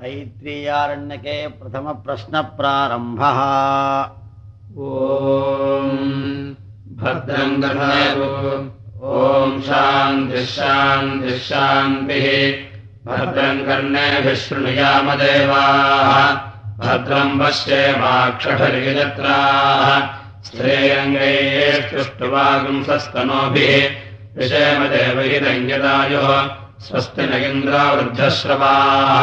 तैत्रीयारण्यके प्रथमप्रश्नप्रारम्भः। भद्रम् ॐ शान्तिः भद्रम् कर्णेभिः शृणुयामदेवाः भद्रम् पश्येमाक्षभिर्यजत्राः स्त्रेरङ्गैष्टुष्टुवागुंसस्तनोभिः विषयमदेवहिरङ्गदायोः स्वस्ति न इन्द्रावृद्धश्रवाः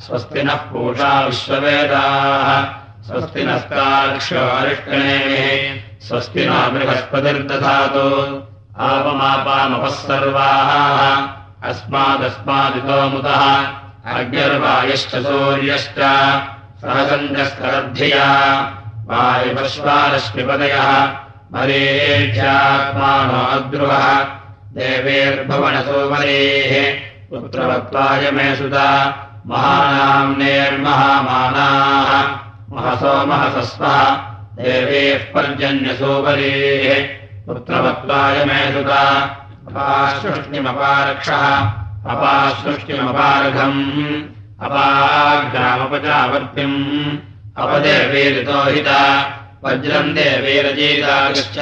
स्वस्ति नः पूषा विश्ववेदाः। स्वस्ति नस्ताक्षारिष्कणेः स्वस्ति न बृहस्पतिर्दधातु। आपमापामपः सर्वाः अस्मादस्मादितो मुतः अग्निर्वायश्च सूर्यश्च। सहसञ्जस्तरद्धिया वायुपश्वारश्मिपदयः। मरेध्यात्मानो अद्रुवः। देवेर्भुवनसोमरेः पुत्रवत्त्वाय मे सुता महानाम्नेर्महामानाः महसो महसस्वः। देवेः पर्जन्यसोपरेः पुत्रवत्त्वाय मे सुता अपासृष्टिमपारक्षः। अपासृष्टिमपारघम्। अपाग्रामपचावर्तिम्। अपदेवेरितो हिता। वज्रम् देवेरजीतागश्च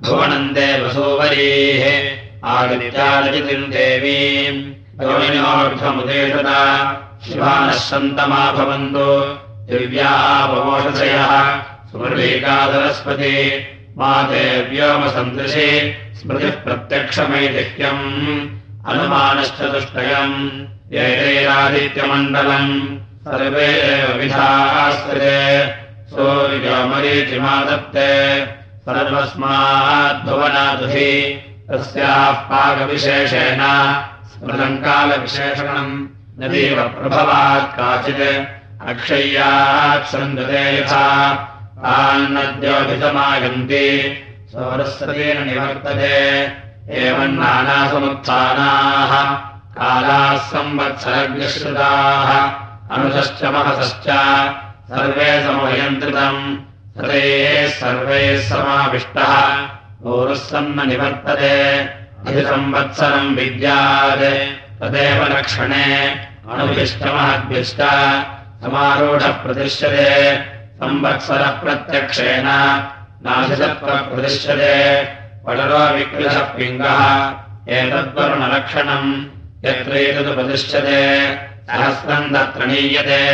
भुवनम् देवसोवरीः। आगत्यालजितिम् देवीम् योनिनोऽर्थमुदेशता शिवानः सन्तमा भवन्तु। दिव्यापमोषधयः सुमृलीकाधरस्पति मा देव्योमसन्दृशे। स्मृतिः प्रत्यक्षमैदिह्यम् अनुमानश्चतुष्टयम् यैरैरादित्यमण्डलम्। सर्वे एव विधास्ते सूर्योमरीचिमादत्ते सर्वस्माद्भुवनादुहि तस्याः पाकविशेषेण स्मृतङ्कालविशेषणम् नदीव प्रभवात् काचित्। अक्षय्यात् सन्दते यथा। तान्नद्योभितमागन्ति सरस्वतेन निवर्तते। एवम् नानासमुत्थानाः कालाः संवत्सरग्निश्रुताः। अनुजश्च महसश्च। सर्वे समयन्त्रितम् हरेः सर्वैः समाविष्टः। ऊरुः सन्न निवर्तते अधिसंवत्सरम् विद्यात्। तदेव लक्षणे अणुभिष्टमहद्भिष्ट। समारूढः प्रतिष्यते संवत्सरप्रत्यक्षेण। नाशिसत्वप्रतिष्यते पडरो विकृतः पिङ्गः एतद्वरुणलक्षणम्। यत्रैतदुपतिष्यते सहस्रम् तत्र नीयते।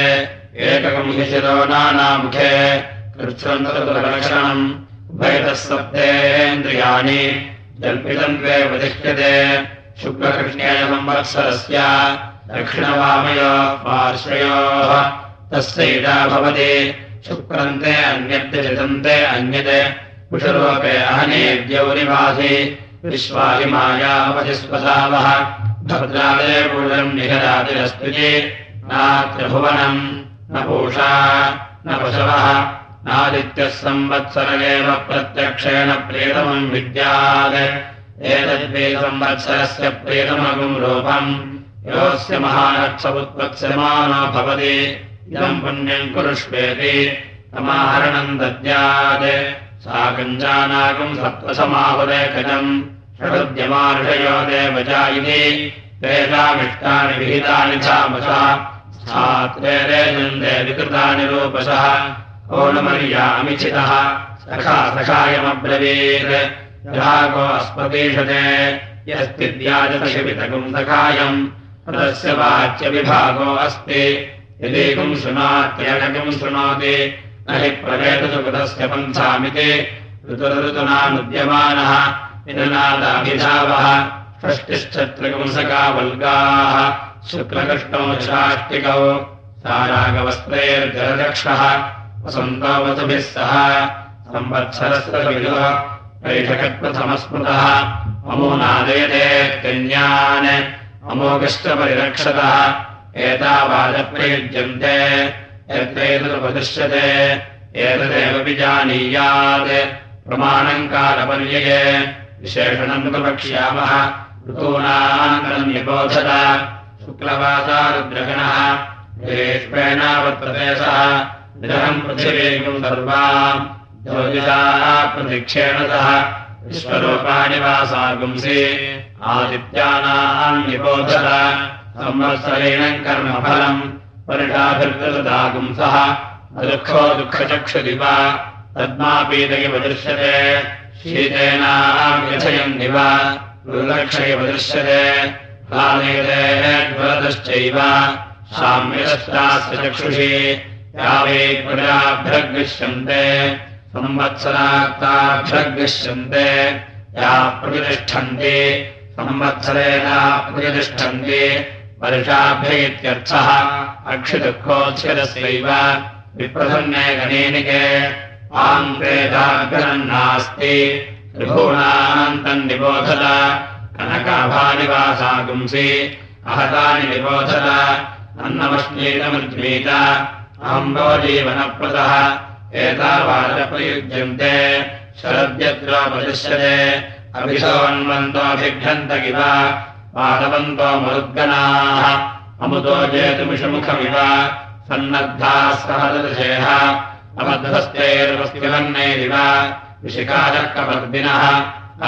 एककम् हि नानामुखे। कृच्छ्रम् तदुलक्षणम् उभयतः सप्तेन्द्रियाणि जल्पितम् द्वे उपतिष्यते शुक्लकृष्णेयसंवत्सरस्य दक्षिणवामयो पार्श्वयोः तस्यैदा भवति। शुक्रन्ते अन्यद्यचितन्ते अन्यत् कुशलोके अहनेद्यौनिवासि विश्वादिमायावधिस्वसावः भद्रादेवूलम् निहरातिरस्ति नात्रिभुवनम् न पूषा न पशवः नादित्यः संवत्सर एव प्रत्यक्षेण प्रेतमम् विद्यात्। एतद्वे संवत्सरस्य प्रेतमगुम् रूपम्। योऽस्य महानक्षमुत्पत्स्यमानो भवति। इदम् पुण्यम् कुरुष्वेति। समाहरणम् दद्यात्। सा कञ्जानाकम् सत्त्वसमाहुरेखजम् षडुद्यमार्षयो देवजा इति। वेदामिष्टानि विहितानि धामसः स्थात्रेरेन्दे विकृतानि रूपसः ओणमर्यामिचितः सखा सखायमब्रवीत्। रागो अस्मतीषते यस्तिद्याजतशिवितकम् सखायम् तस्य वाच्यविभागो अस्ति। यदीकम् शृणात्यनकम् शृणोति न हि प्रवेदसुकृतस्य पन्थामिति। ऋतुरऋतुनानुद्यमानः विननादाभिधावः षष्टिश्चत्रकंसका वल्गाः शुक्लकृष्णौ शाष्टिकौ सारागवस्त्रैर्जलदक्षः वसन्तोवसुभिः सह संवत्सरस्य विदुः वैषकत्वसमस्मृतः अमोनादयते कन्यान् अमोघश्च परिरक्षतः एतावादप्रयुज्यन्ते यत्रैतदुपदिश्यते एतदेव विजानीयात् प्रमाणम् कालपर्यये विशेषणम् तु वक्ष्यामः ऋतूनाम् निबोधत शुक्लवासारुद्रगणः ग्रेष्मेणावत्प्रदेशः निरहम् पृथिवीम् सर्वा ज्योतिषा प्रतिक्षेण सह विश्वरूपाणि वा सागुंसि आदित्यानाम् निबोधर संवत्सरेण कर्मफलम्। परिणाभिर्कृतदागुंसः दुःखो दुःखचक्षुदिव। तद्मापीतयिव दृश्यते। शीतेनाम् व्यथयन्निव दुर्लक्षयिव दृश्यते। ह्लादयते ज्वलतश्चैव साम्यश्चास्य चक्षुषि। यावे प्रजाभ्यग्निष्यन्ते संवत्सराक्ताभ्यग्निष्यन्ते या प्रतिष्ठन्ति संवत्सरेण प्रतिष्ठन्ति वर्षाभ्य इत्यर्थः अक्षिदुःखोच्छिरस्यैव विप्रसन्ने गणेनिके आन्तेदाभ्यनन्नास्ति त्रिभुवनान्तम् निबोधत कनकाभानिवासागुंसि अहतानि निबोधत अन्नमश्मीतमज्मीत अहम्बो जीवनप्रदः एतावादप्रयुज्यन्ते। शरद्यत्रोपदिश्यते अभिशोन्वन्तोऽभिघ्नन्त इव पादवन्तो मरुद्गणाः। अमुतो जेतुमिषमुखमिव। सन्नद्धाः सहदृशेः अबद्धस्तेर्वस्तिवन्नैरिव विशिखाचक्रवर्दिनः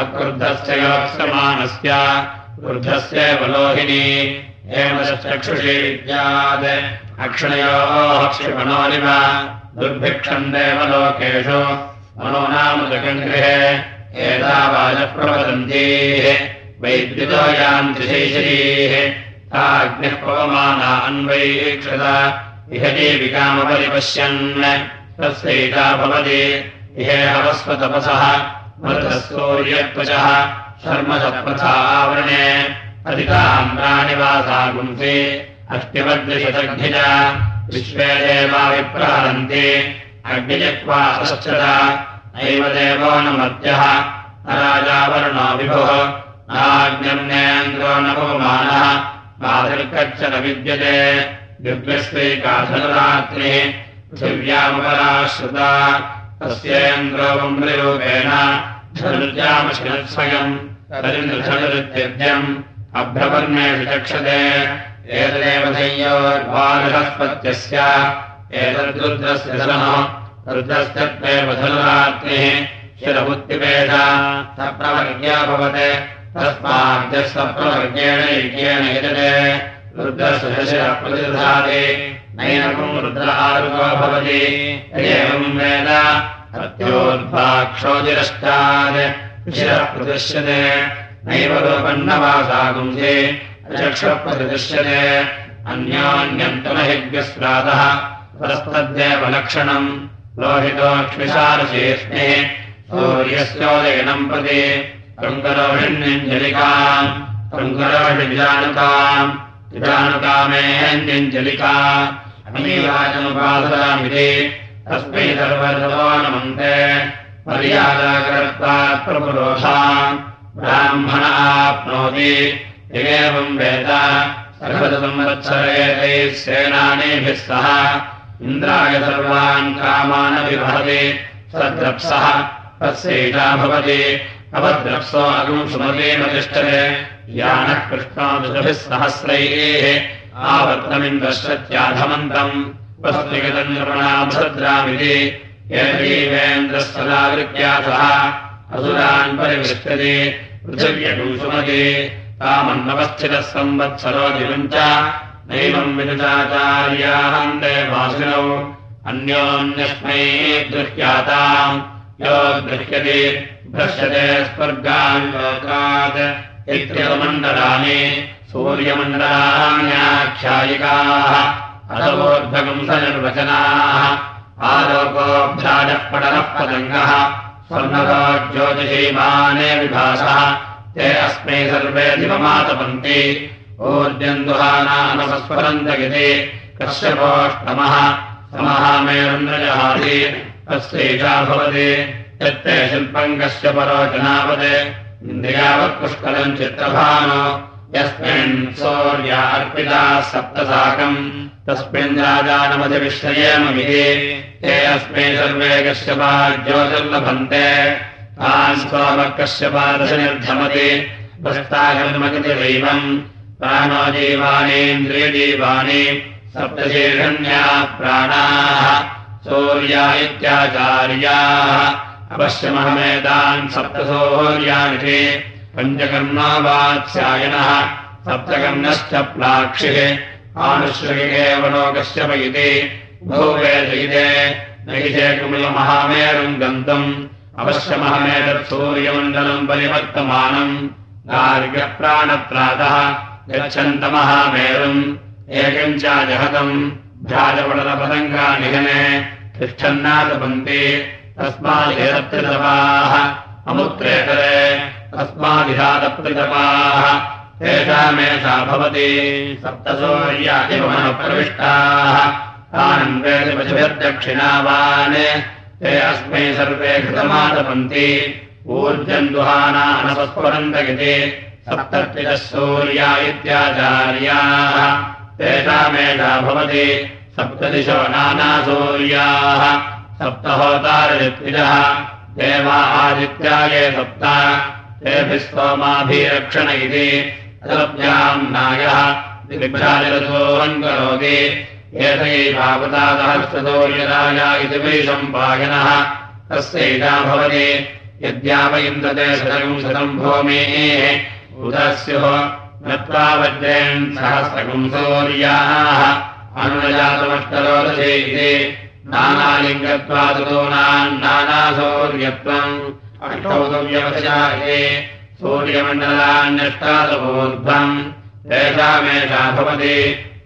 अक्रुद्धस्य योत्समानस्य क्रुद्धस्य बलोहिनी हेमश्चक्षुषी विद्यात् अक्षणयोः क्षिपणोरिव दुर्भिक्षम् देवलोकेषु। मनो नाम जगङ्गृहे एतावाजप्रवदन्तीः वैद्युतो यान्ति शैशरीः। ताग्निः पवमाना अन्वैक्षत इह देविकामपरिपश्यन् तस्यैता भवति। इहेहवस्वतपसः मृतः सूर्यत्वचः। शर्मसत्पथा अधिकाम्राणि वासागुंसि अष्टिमद्रिशतग्निज विश्वे देवा विप्रहरन्ति। अग्निजक्वा सश्चत नैव देवो न मर्त्यः। न राजावरुणो विभुः। नाग्निर्नेन्द्रो न पवमानः बाधिर्गच्छ न विद्यते। दिव्यस्वैकाधनरात्रिः पृथिव्यामपराश्रुता। तस्येन्द्रो वम्रिरूपेण धनुर्जामशिरस्वयम्। तरिन्द्रधनुरित्यद्यम् चक्षते एतदेव संयोर्वारहस्पत्यस्य एतद्रुद्रस्य धनः। धनुरात्रिः शिरबुद्धिपेष सप्रवर्ग्या भवते। तस्माद्यः सप्रवर्गेण यज्ञेन यजते। रुद्रस्य शिरप्रतिधाति नैनकम् रुद्र आरुको भवति। एवम् वेद। हत्योर्भाक्षोजिरष्टात् शिरः प्रदृश्यते नैव रूपन्नवासागुंसे चक्षप्रतिदृश्यते अन्योन्यन्तमहिव्यस्रातः परस्तद्येव लक्षणम् लोहितोक्ष्मिशारशेष्णिः सूर्यस्योदयनम् प्रति शृङ्गरोषिण्यञ्जलिकाम् शृङ्गरोषिजानुकाम् विजानुकामेऽञ्जलिका अमीवाचमुपासरामिति तस्मै सर्वतो नमन्ते। मर्यादाकर्ता प्रपुरोधाम् ब्राह्मण आप्नोति एवम् वेद। सर्वसंवत्सरेतैः सेनानीभिः सह। इन्द्राय सर्वान् कामानविवहति सद्रप्सः तस्यैषा भवति। अवद्रप्सो अगुम् सुमतीमतिष्ठते यानः कृष्णोदृभिः सहस्रैः। आवर्तमिन्द्रश्रत्याधमन्तम् उपस्थिगतम् निर्मणाभद्रामिति येन्द्रः सह असुरान् परिवृष्टति पृथिव्यगुम् सुमति तामन्नवस्थितः संवत्सरो दिवम् च नैवम् विदुचाचार्याहम् देवासिनौ अन्योन्यस्मै गृह्याताम् यो गृह्यते भ्रश्यते स्वर्गान् लोकात् इत्यमण्डलानि सूर्यमण्डलान्याख्यायिकाः अथवोद्भगम् स निर्वचनाः आलोकोऽभ्राजः पटलः पतङ्गः स्वर्णको ज्योतिषीमाने विभासः। ते अस्मै सर्वे दिवमातपन्ति। ऊर्जम् दुहानामसस्वरन्तगिति कश्यपोष्टमः समः मेरुन्द्रजहाति तस्यैषा भवति। यत्ते शिल्पम् कस्य परोचनावत् इन्द्रियावत् पुष्कलम् चित्तभानो यस्मिन् सौर्या अर्पिता सप्तसाकम् तस्मिन् राजानमधिविश्रयेममिति ते अस्मै सर्वे कश्यपा ज्योतिर्लभन्ते तान् सोमकश्यपादश निर्धमति भस्तागर्मगति दैवम् प्राणो जीवानीन्द्रियजीवानि सप्तशीर्षण्या प्राणाः। सूर्या इत्याचार्याः। अवश्यमहमेतान् सप्तसौर्यानिति पञ्चकर्णो वात्स्यायनः सप्तकर्णश्च प्लाक्षिः आनुश्रयेव लोकस्य इति भूवेदयिते नैषे कुमिलमहामेरुम् गन्तुम्। अवश्यमहमेतत् सूर्यमण्डलम् परिवर्तमानम् गार्ग्यप्राणत्रातः गच्छन्तमहामेरुम् एकम् च जहतम् भ्राजपडलपदङ्गानिहने तिष्ठन्नादपन्ति तस्मादेतप्तृतपाः अमुत्रेतरे तस्मादिहादप्तृतपाः तेषामेषा भवति सप्तसौर्यादिमनप्रविष्टाः तानन्वेदपशुभिर्दक्षिणावान् ते अस्मै सर्वे घृतमादपन्ति ऊर्जम् दुहानानसस्वरन्तगिति सप्तत्रितः सूर्या इत्याचार्याः। तेषामेषा भवति सप्तदिशो नानासूर्याः। सप्तहोतारजत्विजः देवा आदित्याये सप्त। तेभिः स्तोमाभिरक्षण इति नायः। दिग्भ्याजरसोऽहम् करोति सम्पायनः। भवति। यद्याव इन्दते शतकम् शतम् भूमेः। उदस्युः नत्वा वज्रेन् सहस्रकम् सौर्याः अनुजातमष्टरोदशे इति नानालिङ्गत्वादूनाम् नानासौर्यत्वम् अष्टौदव्यवशा इति सूर्यमण्डलान्यष्टादवोर्ध्वम् तेषामेषा भवति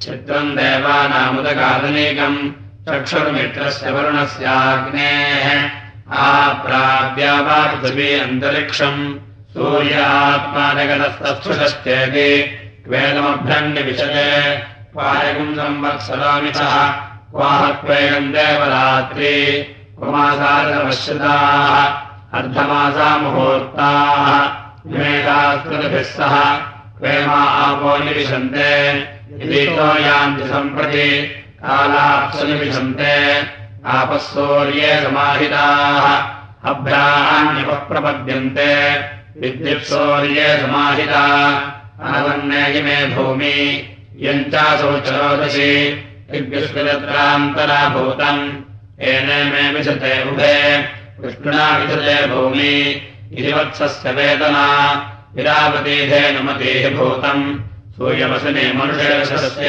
चित्रम् देवानामुदकादनीकम् चक्षुर्मित्रस्य वरुणस्याग्नेः आप्राप्या वा पृथिवी अन्तरिक्षम् सूर्यात्मानगतस्तस्पृशश्चेति वेदमभ्यन्यविशते क्वायगुम् संवत्सरामितः क्वाहत्वेगम् देवरात्रि। कुमासारवश्यताः अर्धमासा मुहूर्ताः विमेकास्कृतिभिः सह क्वेमा आपो निविशन्ते यदितो यान्ति सम्प्रति सूर्ये समाहिताः विद्युत्सौर्ये समाहिता अनवन्नेयिमे भूमि यम् चासौ चरोदशि मे विशते उभे विष्णुना विशते भूमि इति वत्सस्य वेदना। विरावतीधेनुमतीः भूतम्। सूर्यवसने मनुषयशस्य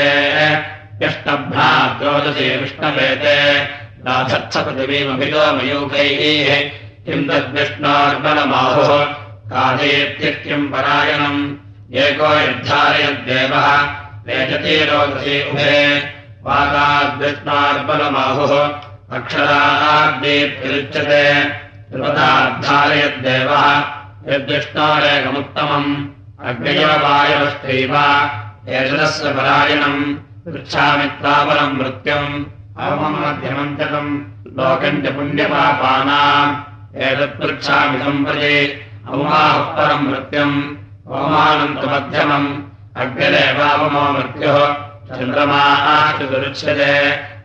यष्टभ्राद्रोदशे विष्णवेते। राधत्सपृथिवीमभितो मयूखैः। किम् तद्विष्णोर्बलमाहुः। कादेत्यम् परायणम्। एको यद्धारयद्देवः। वेजते रोदसे उभे। वाताद्विष्णार्बलमाहुः। अक्षराद्दीप्तिरुच्यते त्रिपदाद्धारयद्देवः यद्विष्णोरेकमुत्तमम् अग्नयवायवस्त्रैव एषदस्य परायणम् पृच्छामि त्वापरम् मृत्युम् अवमम् मध्यमञ्चकम् लोकम् च पुण्यपापानाम् एतत्पृच्छामि सम्प्रति अवमाः परम् मृत्युम् अवमानम् तु मध्यमम् अग्निरेवावमो मृत्युः चन्द्रमाः दुरुच्यते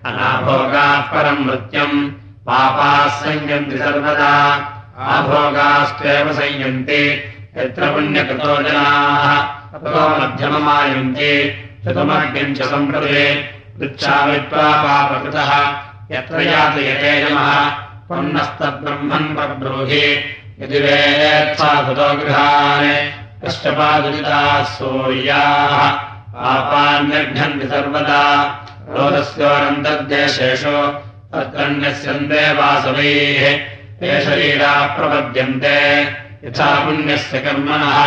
अनाभोगाः परम् मृत्युम् पापाः संयन्ति सर्वदा। आभोगास्त्वेव संयन्ति यत्र पुण्यकृतो जनाः। ततो मध्यममायन्ति चतुमग्निम् च सम्प्रति पृच्छामि त्वा पापकृतः यत्र यातयते नमः पुन्नस्तद्ब्रह्मन् प्रब्रूहि यदि वेत्साधुतो गृहान्। कष्टपादुरिताः सूर्याः। पापान्यघ्नन्ति सर्वदा। रोदस्योरन्तर्देशेषु तत्रन्यस्यन्ते वासवैः ते शरीराः प्रपद्यन्ते। यथा पुण्यस्य कर्मणः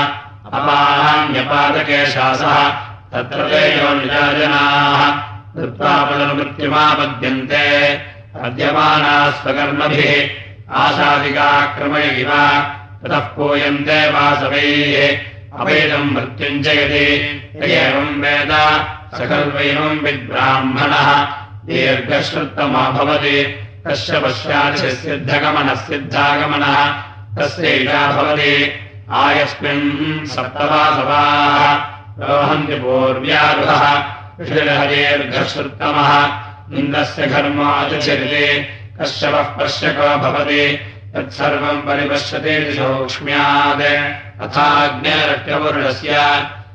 अपाहान्यपादकेशासः तत्र ते यो निजाजनाः कृत्वापदमृत्युमापद्यन्ते अद्यमानाः स्वकर्मभिः आशादिकाक्रमय इव ततः पूयन्ते वासवैः अवेदम् मृत्युञ्जयति। एवम् वेद सकल्वैवम् विद्ब्राह्मणः दीर्घश्रुत्तमा भवति कस्य पश्चात् सिद्धगमनः सिद्धागमनः तस्यैषा भवति। आयस्मिन् सप्तवासवाः। प्रवहन्ति पूर्व्यारुहः। ऋषिर्हरेर्घश्रुत्तमः इन्द्रस्य घर्माचरिते कश्यपः पश्यको भवति। तत्सर्वम् परिपश्यते सौक्ष्म्यात्। अथाग्नेरट्यवरुणस्य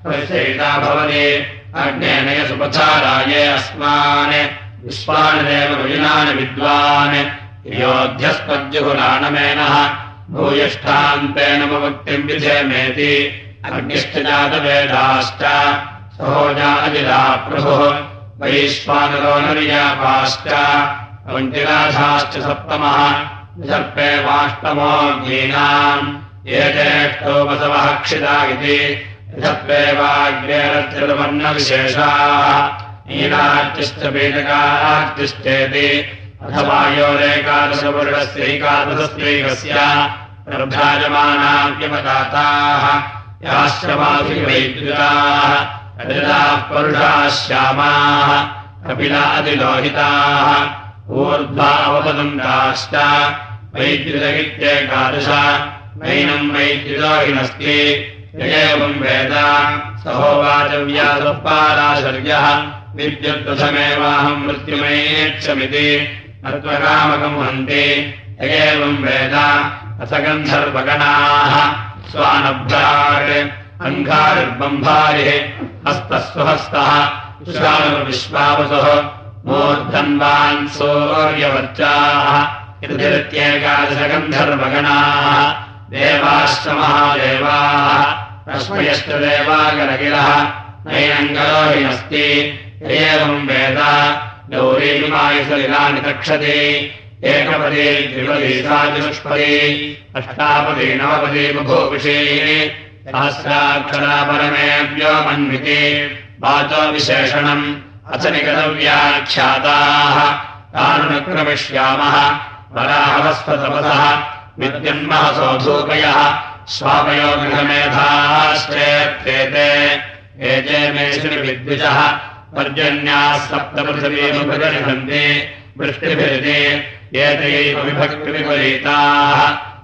परिचयिता भवति। अग्नेनय सुपथाराये अस्मान् विश्वानदेव विजिनानि विद्वान्। योध्यस्पद्युहुराणमेनः भूयिष्ठान्तेन मुक्तिम् विधेमेति। अग्निश्च जातवेदाश्च प्रभुः। वैश्वानरो नर्यापाश्च वञ्चिराधाश्च सप्तमः। सर्पे वाष्टमोऽग्नीनाम् ये ज्येष्ठो बसवः क्षिता इति। ऋषप्रेवाग्नेरत्रिवर्णविशेषाः नीलार्चिश्च पीठकार्चिश्चेति अथवा प्रभ्राजमानाव्यपदाताः याश्रमाभिवैद्युताः रजताः कपिलादिलोहिताः ऊर्ध्वा अवपदन्ताश्च वैद्युतगित्येकादश नैनम् वैद्युतोहिनस्ति एवम् वेद सहोवाचव्यासपाराशर्यः विद्युत्प्रथमेवाहम् मृत्युमेक्षमिति नत्वकामकम् हन्ति एवम् वेद असगन्धर्वगणाः स्वानभ्राट् अङ्गारिर्बम्भारिः हस्तः स्वहस्तः विश्वावसुः मूर्धन्वान् सौर्यवर्चाः इत्येकादशगन्धर्वगणाः देवाश्च महादेवाः तस्मयश्च देवागरगिरः नैनङ्गरोहिनस्ति एवम् वेद गौरीमायुसलिलानि तक्षति एकपदी द्विपदी साचुष्पदी अष्टापदी नवपदी बभूविषे सहस्राक्षरा परमेभ्यो मन्विति वाचो विशेषणम् अथ निगतव्याख्याताः तानुक्रमिष्यामः वराहवस्वतपसः विद्यन्महसोधूकयः स्वापयो गृहमेधाश्चेत्रेते एते मेषिणि विद्विषः पर्जन्याः सप्तपृथिवीमुपगनिषन्ति वृष्टिभिरिति एतैव विभक्तिविपरीताः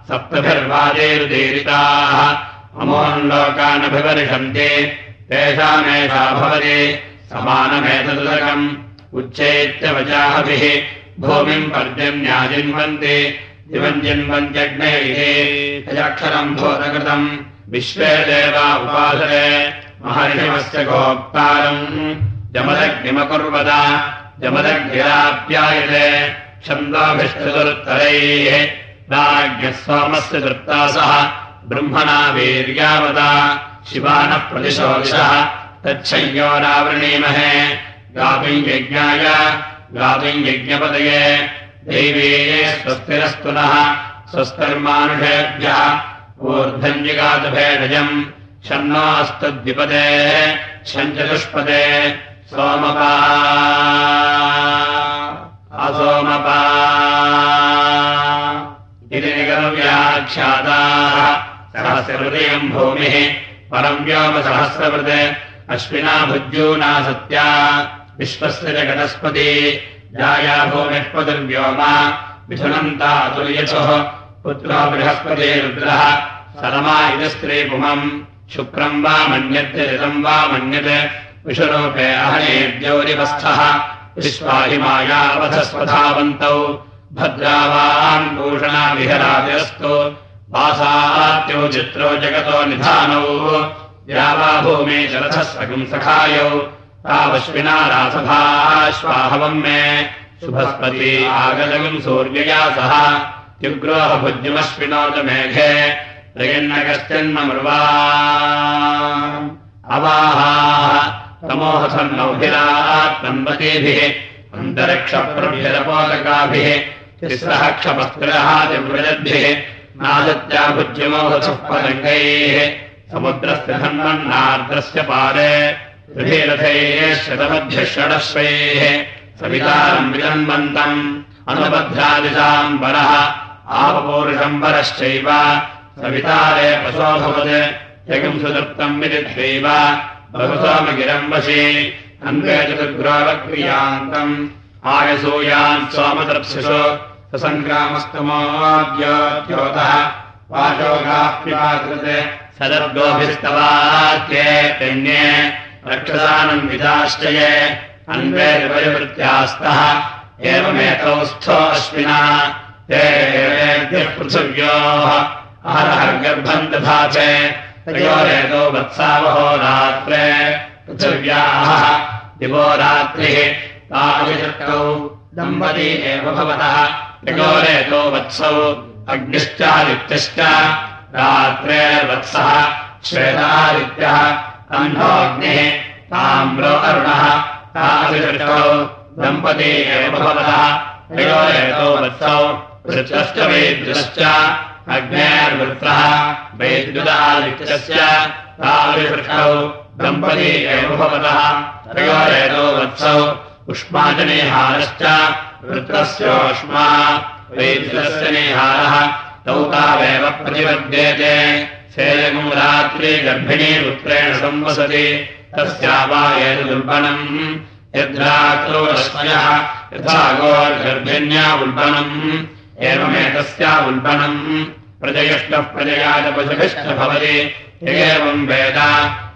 सप्तभिर्वाजैरुदीरिताः अमोन्लोकानभिवर्षन्ति तेषामेषा भवति समानमेतदुदकम्। उच्चैत्यवचाहभिः भूमिम् पर्जन्याजिन्वन्ति दिवम् जिन्वन्त्यग्नैः यजक्षरम् भूतकृतम् विश्वे देवा उपासरे महर्षिमस्य गोक्तारम् जमदग्निमकुर्वद जमदग्निराप्यायते छन्दोभिष्टचतुरुत्तरैः राज्ञः सोमस्य तृप्तासः ब्रह्मणा वीर्यावता शिवानः प्रतिशोषः तच्छय्योरावृणीमहे गातुम् यज्ञाय गातुम् यज्ञपदये दैवे स्वस्तिरस्तु नः स्वस्तिर्मानुषेभ्यः ऊर्धन्यगातभेषजम् षण्णास्तद्विपदेः षञ्चतुष्पदे इति निगमव्याख्याताः। सहस्रहृदयम् भूमिः। परम् व्योमसहस्रवृत्। अश्विना भुज्यूना सत्या। विश्वस्य जगदस्पति जाया भूमिष्पतिर्व्योम मिथुनन्ता अतुर्यसुः पुत्रो बृहस्पति रुद्रः। सरमा इति स्त्रीपुमम् शुक्रम् वा मन्यते ऋतम् वा मन्यते विषुरूपे अहनेद्यौरिवस्थः विश्वाहिमायावधस्वधावन्तौ। भद्रावान् भूषणा विहरादिरस्तु वासात्यो चित्रो जगतो निधानौ। या वा भूमे जलधः सखम् सखायौ। तावश्विना रासभाश्वाहवम् मे। शुभस्पति आगलगम् सूर्यया सह। त्युग्रोह भुज्यमश्विनो च मेघे। प्रयन्नकश्चन्ममृवा अवाहाः तमोहसन्नौभिरात्मन्वतीभिः अन्तरिक्षप्रभ्यरपोलकाभिः तिस्रः क्षपस्त्रः दिव्रजद्भिः नादत्या भुज्यमोहसः पदङ्गैः समुद्रस्य धन्वन्नार्द्रस्य पारे त्रिभिरथैः शतमध्यः षडश्वैः सवितारम् विजन्वन्तम् अनुबध्रादिशाम् वरः आपपूरुषम् वरश्चैव सवितारे पशोऽभवत् जगम् सुतृप्तम् विदित्वैव बहुसोमगिरम् वशे अन्वे चतुर्ग्रावक्रियान्तम् आयसूयान् सोमदर्शिषु वाचोगाप्यकृते सदर्गोभिस्तवाच्ये रक्षसानम् विदाश्चये अन्वे परिवृत्यास्तः एवमेतौ स्थो अश्विना ते पृथिव्योः अहरः गर्भम् दधाचे तयोरेतो वत्सावहो रात्रे, पृथिव्याः दिवो रात्रिः ताविशक्तौ दम्पती एव भवतः। तयोरेतो वत्सौ अग्निश्चादित्यश्च, रात्रेर्वत्सः श्वेतादित्यः अन्धोऽग्निः ताम्रो अरुणः तादृशौ दम्पती एव भवतः। तयोरेतो वत्सौ वृत्रश्च वैद्युश्च अग्नेर्वृत्रः वैद्युदादित्यस्य तादृशौ दम्पती एव भवतः तयोरेतो वत्सौ उष्माजनेहारश्च वृत्रस्योष्मा वैद्युतस्य नेहारः तौ तावेव प्रतिपद्येते सेयगुम् रात्रि गर्भिणी वृत्रेण संवसति तस्यावायेतदुल्बणम् यद्रात्रौ रश्मयः यथा गोर्गर्भिण्या उल्बणम् एवमेतस्या उल्बणम् प्रजयष्टः प्रजया च पशुभिश्च भवति एवम् वेद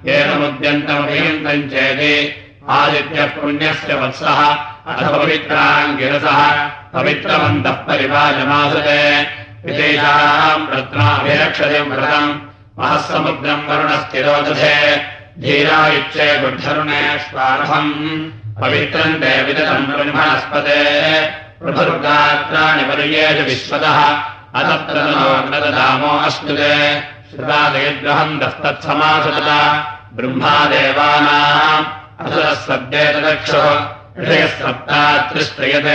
एनमुद्यन्तमभियन्तम् चेति आदित्यः पुण्यस्य वत्सः अथ पवित्राङ्गिरसः पवित्रवन्तः परिवाजमासते विदेशाम् रत्नाभिरक्षतिम् व्रतम्। महःसमुद्रम् वरुणस्थिरोदधे। धीरा इच्छे बुद्धरुणेष्वार्हम् पवित्रम् ते विदतम् ब्रह्मणस्पते प्रभुर्गात्राणि पर्येषु विश्वतः। अतत्रदामो अश्नुते श्रुतादयग्रहम् दस्तत्समासतः ब्रह्मादेवानाम् असुरः सद्येतदक्षुः ऋषयः सप्तात्रिस्त्रयत्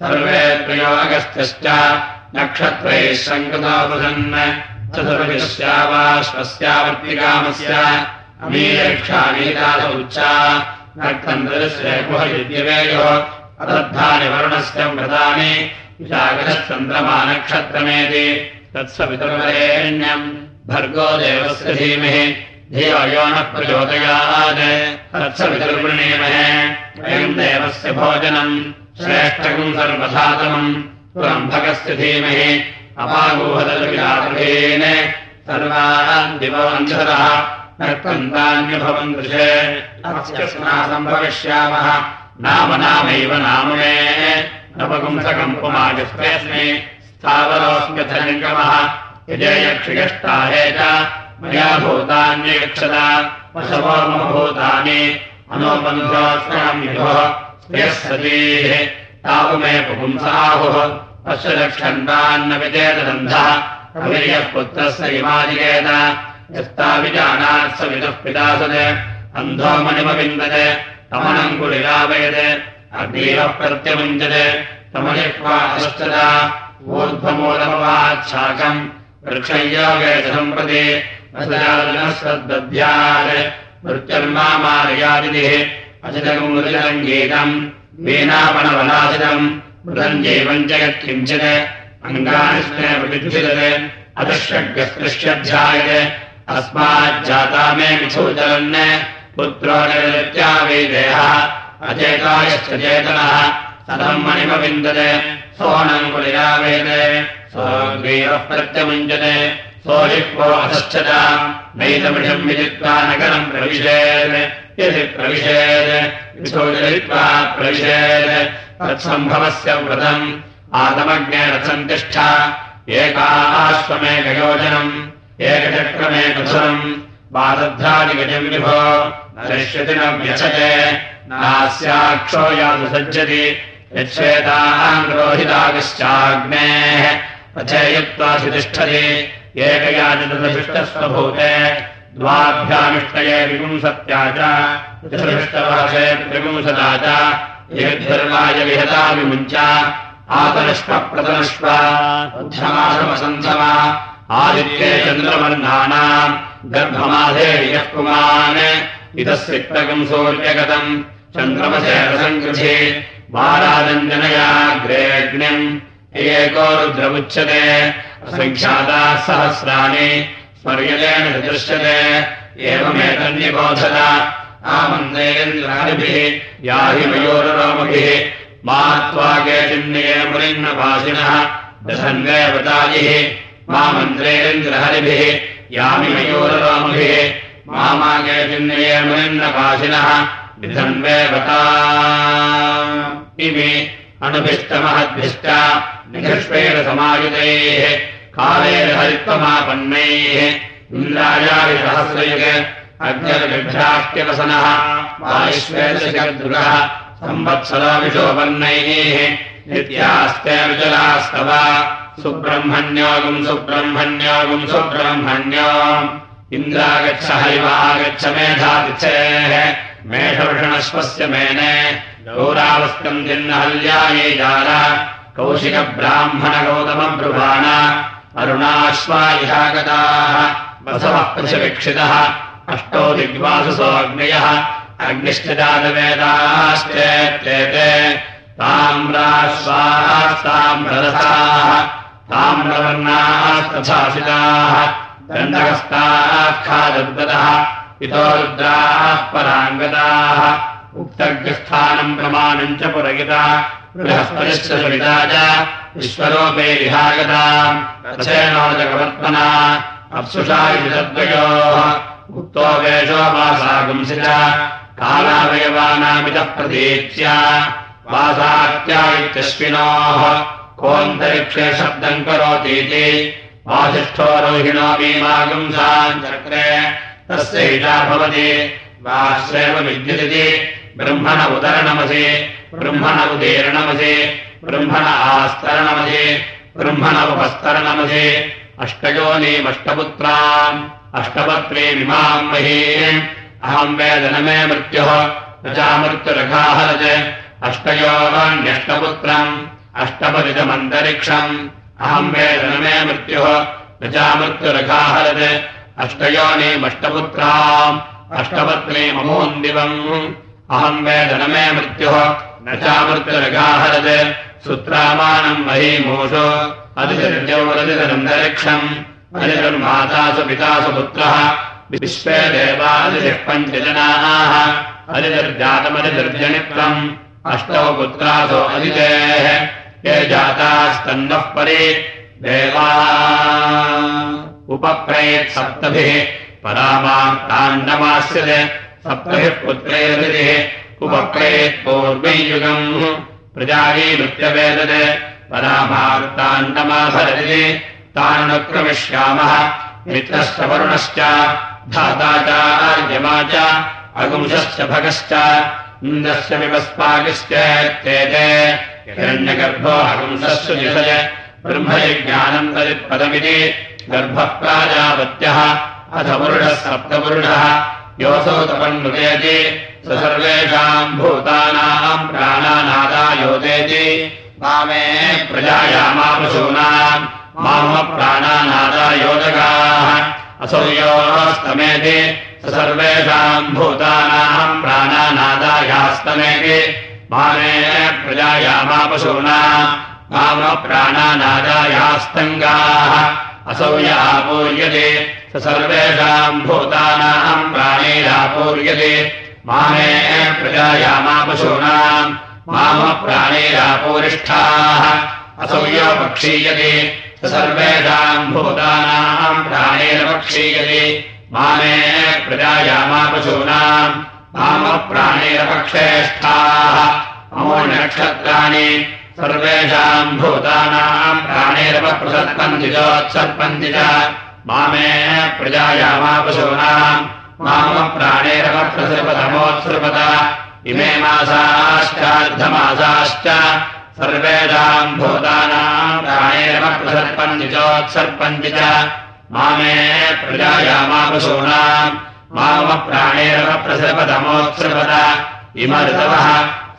सर्वे त्रयो अगस्त्यश्च। नक्षत्रैः चतुर्विश्यावाश्वस्यावर्तिकामस्य। अमीक्षामीतासौच्चा नक्तन्द्रस्य गुहयुद्यवेयोः अदद्धानि वरुणस्य चन्द्रमानक्षत्रमेति तत्सवितुर्वरेण्यम्। भर्गो देवस्य धीमहि। धियो नः प्रचोदयात्। तत्सवितुर्वृणीमहे। वयम् देवस्य भोजनम्। श्रेष्ठकम् सर्वसातमम् त्वम्भकस्य धीमहि। दिववन्धरः नक्तन्तान्यभवन् दृशे। अस्यस्मासम्भविष्यामः नाम नामैव नाम मे। नवपुंसकम् पुमाजस्मेऽस्मि स्थावरोऽस्म्यथनिगमः यजयक्षियष्टाहे च मम भूतानि। अनोबन्धोऽस्म्यहम् युधोः स्त्रियः सतीः। तावु मे पुपुंसाहुः। अवीयः पुत्रस्य इमादिकेत यस्ताविजानात् स विदुः पितासत् अन्धो मणिमविन्दत् वृक्षयोगे च सम्प्रति सद्दध्यात् मृत्युर्मामार्यादिः अचितकम् गीतम्। वीणापणवलासितम् मृतम् जैवम् च यत्किञ्चित् अङ्गानिष्ठेन अदृश्यग्रस्पृश्यध्यायते अस्माज्जाता मे मिथोचलन् पुत्रो नित्यावेदेहः अचेतायश्च चेतनः सदम् मणिमविन्दते। सोऽनम् कुलिरावेदे। नैतमिषम् विदित्वा नगरम् प्रविशेत्। यदि प्रविशेत्। विशोचयित्वा प्रविशेत्। तत्सम्भवस्य व्रतम्। आतमज्ञेन सन्तिष्ठा एकाश्वमेकयोजनम् एकचक्रमेकधुरम्। वादध्रादिगजम् विभो नरिष्यति न व्यथते नास्याक्षो यादुसज्जति यच्छेताम् रोहिताविश्चाग्नेः पथे युक्त्वा सुतिष्ठति एकयाजतदभिष्टस्वभूते द्वाभ्यामिष्टये विपुंसत्या च त्रिषष्टवहसे त्रिपुंसदा च यद्धर्माय विहता विमुञ्च आपनष्व प्रतनष्व बुद्धमासमसन्धमा आदित्ये चन्द्रवर्णानाम् गर्भमाधे यः पुमान् इतः सिक्तकम् सूर्यगतम् चन्द्रमसे रसङ्कृधि वाराजञ्जनयाग्रेग्निम् एको रुद्रमुच्यते। असङ्ख्याताः सहस्राणि स्मर्यतेन दृश्यते एवमेतन्यबोधत आमन्देन्द्रादिभिः याहि मयोररोमभिः मा त्वागे चिन्नये मुनिन्नभासिनः दशन्वेवतायिः मा मन्त्रेन्द्रहरिभिः यामि मयूररोमभिः मामागे चिन्नये मुनिन्नभासिनः विधन्वेवता। इमे अणुभिष्टमहद्भिष्ट निघष्पेण समायुतैः कालेन हरित्वमापन्नैः इन्द्रायाविसहस्रयुग अग्निर्विभ्राष्ट्यवसनः वायुष्वेदशकर्दुरः संवत्सरो विशोपन्नैः नित्यास्ते विजलास्तव सुब्रह्मण्योगुम् सुब्रह्मण्योगुम् सुब्रह्मण्यो इन्द्रागच्छ हरिवागच्छ मेधातिथेः मेषवृषणश्वस्य मेने गौरावस्कम् जिन्नहल्यायै जाल कौशिकब्राह्मणगौतमब्रुवाण। अरुणाश्वायिहागताः बसवः पृशवीक्षितः अष्टो दिग्वासुसोऽग्नयः अग्निश्च जातवेदाश्चेत्येते ताम्राश्वास्ताम्ररसाः ताम्रवर्णास्तथासिताः दण्डहस्ताखादद्गतः इतो रुद्राः पराङ्गताः उक्तग्रस्थानम् प्रमाणम् च पुरगिता च अप्सुषा तद्वयोः। उक्तो वेषो वासागुंसित कालावयवानामितः प्रतीत्या वासात्या इत्यश्विनोः। कोऽन्तरिक्षे शब्दम् करोतीति वासिष्ठो रोहिणो भीमागुंसाम् चक्रे तस्य हिता भवति। वाश्रेव विद्युदिति ब्रह्मण उदरणमसि ब्रह्मण उदीर्णमसि ब्रह्मण आस्तरणमसि ब्रह्मण उपस्तरणमसि। अष्टयोनीमष्टपुत्राम् अष्टपत्नीमिमाम् महीम् अहम् वेदन मे मृत्युः न चामृत्युरघाहरज। अष्टयोन्यष्टपुत्रम् अष्टपदितमन्तरिक्षम् अहम् वेदन मे मृत्युः। न चामृत्युरघाहरज अष्टयोनीमष्टपुत्राम् अष्टपत्नीममोन्दिवम् अहम् वेदन मे मृत्युः। न चामृत्युरघाहरज सुत्रामाणम् महीमूषो। अधिजौरधितरन्तरिक्षम् अधिजन्मातासु पितासु पुत्रः। विश्वे देवादिः पञ्चजनाः। अधिजर्जातमधिजर्जनित्वम् अष्टौ पुत्रासु अधितेः ये जातास्तन्नः परि देवा। उपप्रयेत् सप्तभिः परामाण्डमास्यते सप्तभिः पुत्रैर्दिः उपप्रयेत् पूर्वयुगम् प्रजायी नृत्यवेदते। परामार्ताण्डमाभरति तान्नक्रमिष्यामः मित्रश्च वरुणश्च। धाता चार्यमा च। अगुंशश्च भगश्च। इन्द्रस्य विवस्पाकिश्चेते हिरण्यगर्भो ब्रह्मयज्ञानम् तदित्पदमिति गर्भः प्राजापत्यः अथ पुरुषः सप्तपुरुषः योऽसौ तपन्नुतेति स सर्वेषाम् भूतानाम् प्राणानादायोदेति मामे प्रजायामापशूनाम् माम प्राणानादायोजगाः असौ योस्तमेति स सर्वेषाम् भूतानाम् प्राणानादायास्तमेति मामे प्रजायामापशूनाम् माम प्राणानादायास्तङ्गाः असौ यापूर्यते स सर्वेषाम् भूतानाम् प्राणैरापूर्यते मामे प्रजायामापशूनाम् माम प्राणैरापूरिष्ठाः असौ यो पक्षीयते स सर्वेषाम् भूतानाम् प्राणैरपक्षीयते मामे प्रजायामापशूनाम् प्राणैरपक्षेष्ठाः ममो नक्षत्राणि सर्वेषाम् भूतानाम् प्राणैरपप्रसर्पन्ति चोत्सर्पन्ति च मामे प्रजायामापशूनाम् माम प्राणैरपप्रसृपतमोत्सृपत इमे मासाश्चार्धमासाश्च सर्वेषाम् भूतानाम् प्राणैरपप्रसर्पन्ति चोत्सर्पन्ति च मामे प्रजायामापशूनाम् माम प्राणैरपप्रसृपतमोत्सृपत इम ऋतवः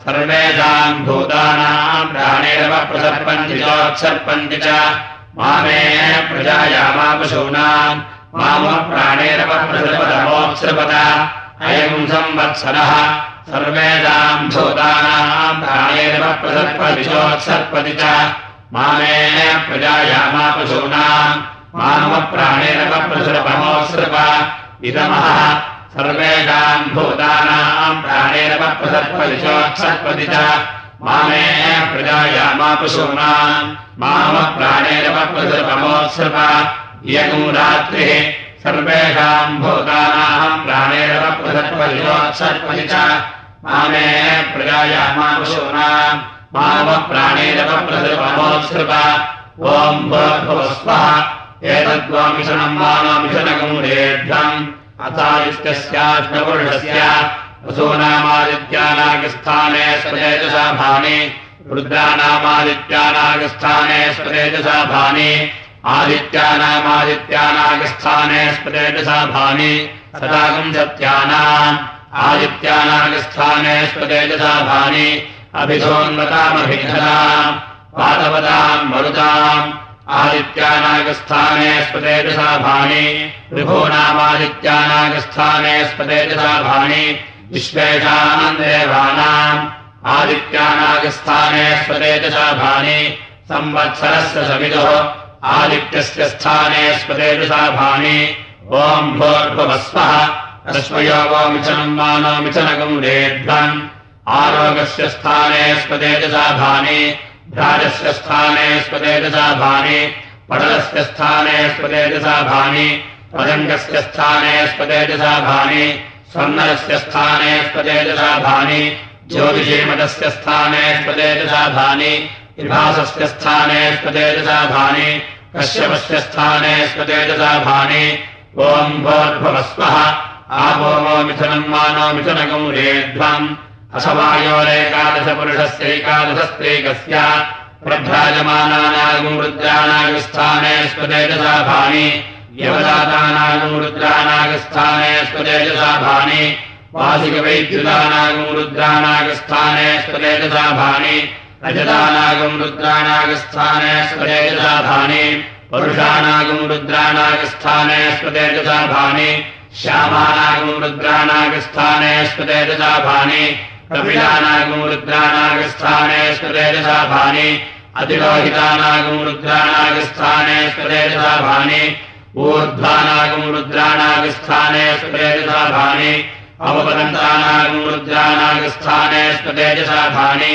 सर्वेषाम् भूतानाम् प्राणैरपप्रसर्पन्ति चोत्सर्पन्ति च। मामे प्रजायामापशूनाम् माम अयम् संवत्सरः सर्वेषाम् भूतानाम् प्राणैरपप्रसर्पति चोत्सर्पति च। मामे प्रजायामापशूनाम् माम प्राणैरपप्रसृपमोत्सृप इदमः सर्वेषाम् भूतानाम् प्राणैरपप्रसर्पति चोत्सर्पति च। मामे प्रजायामापशूनाम् माम प्राणैरपप्रसृपमोत्सृप इयगुम् रात्रिः सर्वेषाम् भूतानाम् प्राणैरपप्रसर्पति चोत्सर्पति च। मामे प्रजायामापशूनाम् माम प्राणैरपप्रसृपमोत्सृप ॐ भूर्भुवस्वः एतद्वामिषणम् मानामिषणकम् रेभ्यम् अथादित्यस्याष्टपुरुषस्य वसूनामादित्यानागस्थाने स्वतेजसा भानि रुद्रानामादित्यानागस्थाने स्वतेजसा भानि आदित्यानामादित्यानागस्थाने स्वतेजसा भानि सदागम् आदित्यानागस्थाने स्वतेजसाभानि अभिधोन्वतामभिघनाम् पादवताम् मरुताम् आदित्यानागस्थाने स्वतेजसाभानि विभूनामादित्यानागस्थाने स्वतेजसाभानि विश्वेषाम् देवानाम् आदित्यानागस्थाने स्वतेजसाभानि संवत्सरस्य सविदुः आदित्यस्य स्थाने स्वतेजसाभानि ओम् भोर्भुवस्वः रश्मयो वो मिथनम् मानो रेध्वम् आरोगस्य स्थाने स्वतेजसाभानि भ्राजस्य स्थाने स्वतेजसाभानि पटलस्य स्थाने स्वतेजसाभानि पदङ्गस्य स्थाने स्वतेजसाभानि स्वर्णरस्य स्थाने स्वतेजसाभानि ज्योतिषीमतस्य स्थाने स्वतेजसाभानि विभासस्य स्थाने स्वतेजसाभानि कश्यपस्य स्थाने स्वतेजसाभानि ओम् भोर्भवस्वः आपो वो मिथुनम् मानो मिथुनकम् रेध्वम् असमायोरेकादशपुरुषस्यैकादशस्त्रैकस्य प्रभ्राजमानानागम् रुद्राणागस्थाने स्वतेजसा भानि यवदातानागम् रुद्राणागस्थाने स्वतेजसा भानि वासिकवैद्युतानागम् रुद्राणागस्थाने स्वतेजसा भानि रजतानागम् रुद्राणागस्थाने स्वतेजसा भानि पुरुषाणागम् रुद्राणागस्थाने स्वतेजसा भानि श्यामानागम् रुद्राणागस्थाने स्वतेजसा भानि कपिलानागम् रुद्राणागस्थाने स्वतेजसाभानि अतिरोहितानागम् रुद्राणागस्थाने स्वतेजसाभानि ऊर्ध्वानागम् रुद्राणागस्थाने स्वतेजसाभानि अवपदन्तानागम् रुद्राणागस्थाने स्वतेजसाभानि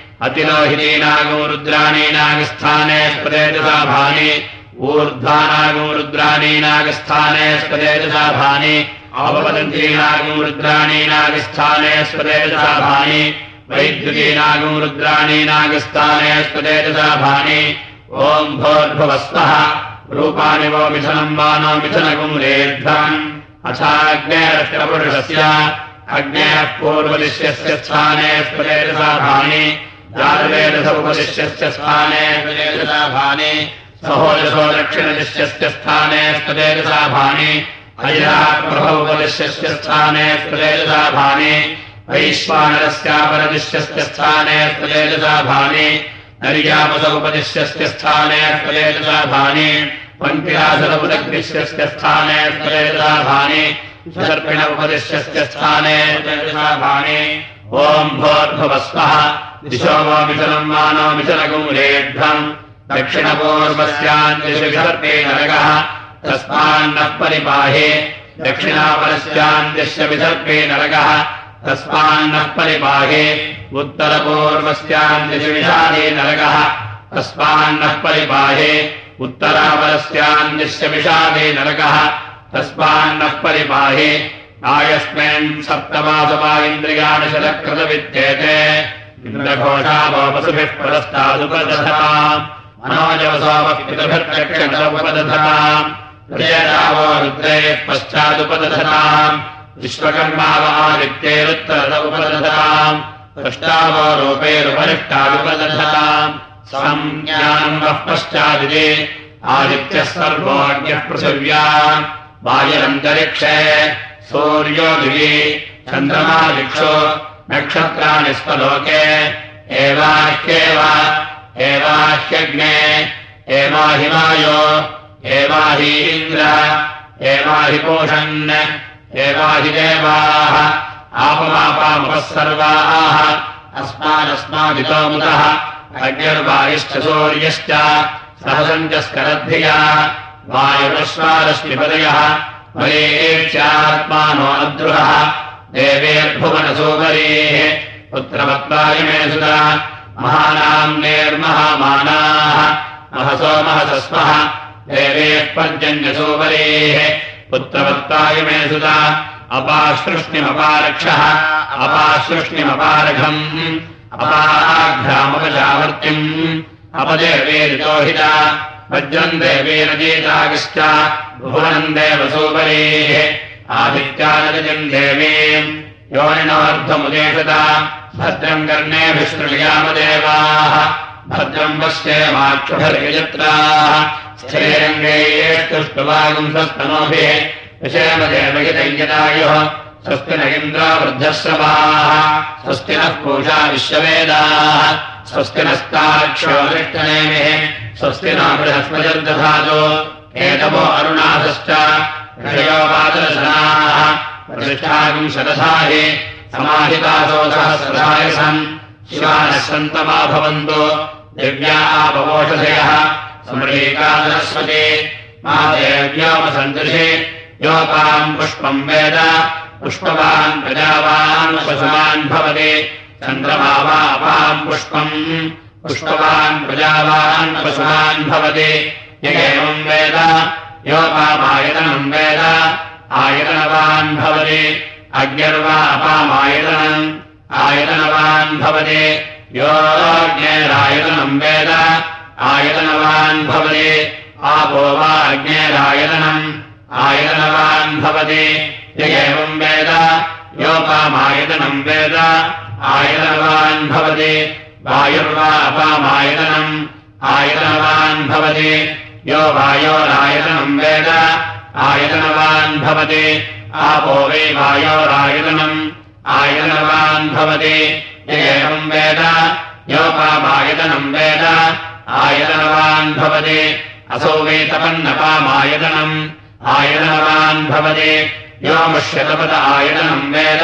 अतिलोहितेनागौ रुद्राणीनागस्थाने स्पदेजसा भानि। ऊर्ध्वानागौ रुद्राणीनागस्थाने स्पदेजसा भानि। औपपदन्तीनागौ रुद्राणीनागस्थाने स्पदेजसा भानि। वैद्युतीनागौ रुद्राणीनागस्थाने रूपाणि वो मिथनम् वानो मिथनगुम्रेध्वम् अथाग्नेरक्षपुरुषस्य अग्नेः पूर्वदिश्यस्य स्थाने स्पदेजसा उपदिश्यस्य स्थाने स्वतेजसाभानि सहोदशो दक्षिणदिश्यस्य स्थाने स्वतेजसाभानि अयराप्रभोपदिश्यस्य स्थाने स्वतेजसाभानि वैश्वानरस्यापरदिश्यस्य स्थाने स्वतेजसाभानि नर्यापसौपदिश्यस्य स्थाने स्वतेजसाभानि पङ्क्तिरासरमुदग्निश्यस्य स्थाने स्वतेजसाभानि सर्पिण उपदिश्यस्य स्थाने स्वतेजसाभानि ओम् भोर्भुवस्वः दिशो वो मिथनम् मानो दक्षिणपूर्वस्यान्दिशर्पे नरकः। तस्मान्नः परिपाहे। दक्षिणापरस्यान्दिश्य विसर्पे नरकः। तस्मान्नः परिपाहे। उत्तरपूर्वस्यान्दिशविषादे नरकः। तस्मान्नः परिपाहे। उत्तरापरस्यान्दिश्य विषादे नरकः। तस्मान्नः परिपाहे। आयस्मिन् सप्तमासमा इन्द्रियाणि शतकृतविद्येते पश्चादुपदधताम् विश्वकर्माव आदित्यैरुत्तरद उपदधताम् दृष्टावो रूपैरुपरिष्टादुपदधताम् संज्ञानम् वः पश्चादिति आदित्यः सर्वोऽज्ञः पृथिव्याम् वायुरन्तरिक्षे सूर्यो दिवि चन्द्रमा दिक्षो नक्षत्राणि स्वलोके एवाह्येव एवाह्यग्ने एवाहिमायो एवाहीन्द्र एवाहिपोषन् एवाहिदेवाः आपमापामुपः सर्वाः अस्मादस्मादितोमुतः अग्निर्वायुश्च सूर्यश्च सहसञ्चस्करद्धिया वायुरश्वारश्मिपदयः मयेत्यात्मानो अद्रुहः देवेर्भुवनसोपरेः पुत्रवत्त्वायमे सुता महानाम् नेर्महामानाः। महसो महसस्मः देवेः पर्जन्यसोपरेः पुत्रवत्ताय मे सुता अपासृष्णिमपारक्षः अपासृष्णिमपारघम् अपाघ्रामपशावर्तिम् अपदेवेरितोहिता वज्रम् देवीरजीतागिश्च भुवनम् देवसोपरेः आदित्यानजम् देवीम् योनिनोऽर्धमुदेशता भद्रम् कर्णेभिश्रुयामदेवाः भद्रम् पश्ये माक्षुभर्यजत्राः स्थिरङ्गैष्टुष्टुवागुंसस्तनोभिः विषयमदेवयतैयतायुः स्वस्ति न इन्द्रावृद्धश्रवाः स्वस्ति नः पूषा विश्ववेदाः स्वस्ति नस्ताक्षोरिष्टनेमिः स्वस्ति न बृहस्पतिर्दधातु एतवो अरुणाथश्च सहस्रधाय सन् शिवानः सन्तमा भवन्तु। दिव्या मा देव्योमसन्दृशि योपाम् पुष्पम् वेद। पुष्पवान् प्रजावान् पशुमान् भवति। चन्द्रमा वा अपाम् पुष्पम् पुष्पवान् प्रजावान् पशुमान् भवति। य एवम् वेद योपामायतनम् वेद। आयतनवान् भवति। अग्निर्वा अपामायतनम् आयतनवान् भवति। योऽग्नेरायतनम् वेद। आयतनवान् भवति। आपो वा अग्नेरायतनम् आयतनवान् भवति। य एवम् वेद। योपामायतनम् वेद। आयतनवान् भवति। वायुर्वा अपामायतनम् आयतनवान् भवति यो वायोरायतनम् वेद। आयतनवान् भवति। आपो वै आयतनवान् भवति। य एवम् वेद योपामायतनम् वेद। आयतनवान् भवति। असौ वै तपन्नपामायतनम्। आयतनवान् भवति। यो मुष्यतपद आयतनम् वेद।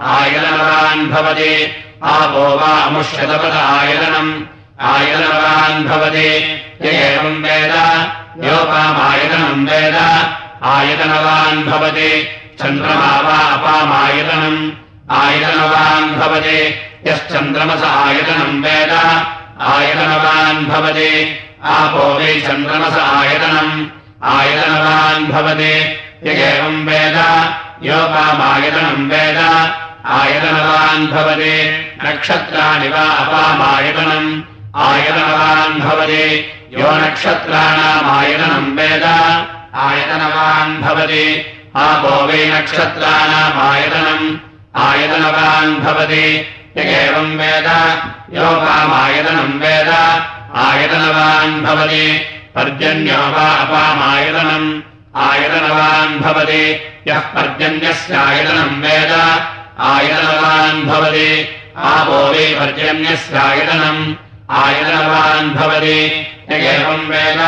आयतनवान् भवति। आपो वा अमुष्यतपद आयतनम् आयतनवान् भवति। एवम् वेद योपामायतनम् वेद आयतनवान् भवति। चन्द्रमा वा अपामायतनम् आयतनवान् भवति। यश्चन्द्रमस आयतनम् वेद आयतनवान् भवति। आपो वै चन्द्रमस आयतनम् आयतनवान् भवति। य एवम् वेद योपामायतनम् वेद आयतनवान् भवति। नक्षत्राणि वा अपामायतनम् आयतनवान् भवति। यो नक्षत्राणामायतनम् वेद। आयतनवान् भवति। आपो वै नक्षत्राणामायतनम् आयतनवान् भवति। य एवम् वेद योपामायतनम् वेद। आयतनवान् भवति। पर्जन्यो वा अपामायतनम्। आयतनवान् भवति। यः पर्जन्यस्यायतनम् वेद। आयतनवान् भवति। आपो वै पर्जन्यस्यायतनम् आयतनवान् भवति। य एवम् वेद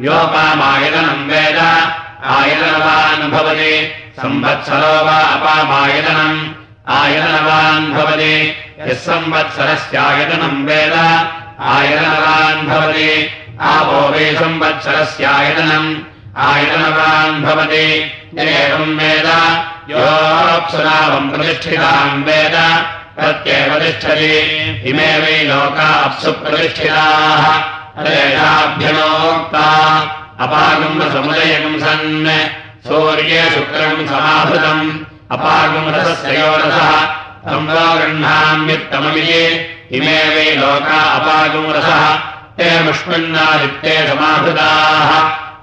योपामायतनम् वेद। आयतनवान् भवति। संवत्सरो वा अपामायतनम् आयतनवान् भवति। यः संवत्सरस्यायतनम् वेद आयतनवान् भवति। आपो वै संवत्सरस्यायतनम् आयतनवान् भवति। एवम् वेद योऽप्सुनावम् प्रतिष्ठिताम् वेद प्रत्येव तिष्ठति इमे वै लोका अप्सु प्रतिष्ठिताः तेषाभ्यनोक्ता अपागम्बसमुदयकम् सन् सूर्ये शुक्रम् समाहृतम्। अपागमरसस्य योरसः तम् वा गृह्णाम्युत्तममिति। इमे वै लोका अपागमरसः ते मुष्मिन्नादित्ये समाहृताः।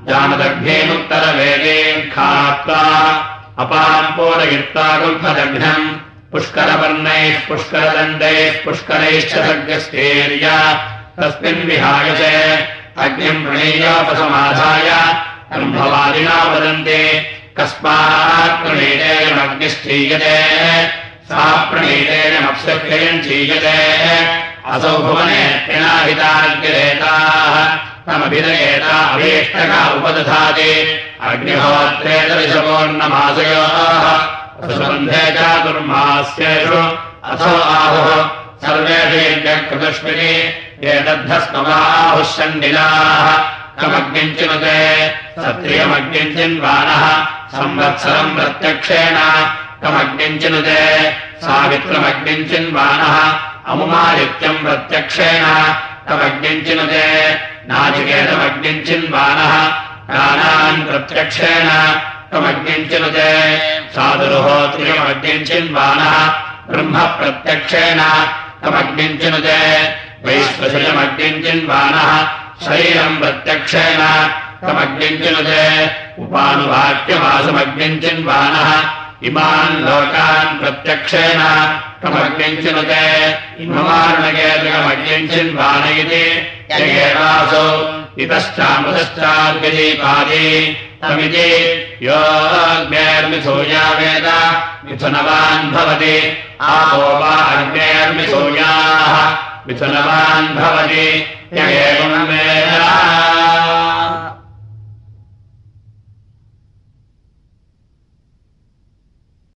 जानदग्धेमुत्तरवेदे खात्वा। अपाम्पोदयित्तागुल्फदघ्नम् पुष्करवर्णैः पुष्करदण्डैः पुष्करैश्च सग्रस्तेर्य तस्मिन् विहाय च अग्निम् प्रणीयोपसमाधाय, ब्रह्मवादिना वदन्ति, कस्मात् प्रणीतेयमग्निश्चीयते सा चीयते। असौ भुवने पिनाहिताग्निरेताः तमभिदयेता अभीष्टका उपदधाति। सुबन्धे चातुर्मास्येषु अथो आहुः। सर्वेषेभ्यकृतस्मिनि एतद्धस्मवाहुः सन्निलाः कमग्निञ्चिनुते सत्रियमग्निञ्चिन्वानः संवत्सरम् प्रत्यक्षेण। कमग्निञ्चिनुते सावित्रमग्निञ्चिन्वानः अमुमादित्यम् प्रत्यक्षेण। कमग्निञ्चिनुते नाचिकेतमग्निम् चिन्वानः प्राणान् प्रत्यक्षेण चिन्वानः ब्रह्म प्रत्यक्षेण तमग्निम् चिनुते वैश्वशयमग्निम् चिन्वानः शरीरम् प्रत्यक्षेण तमग्निम् चिनुते उपानुवाक्यवासमग्निम् चिन्वानः इमान् लोकान् प्रत्यक्षेण तमग्निम् चिनुते इममारुणकेतुकमग्निम् चिन्वान इति तमिति योऽग्नेर्मिथूया वेद मिथुनवान् भवति। आपो वा अग्नेर्मिथूयाः मिथुनवान् भवति। य एवम् वेद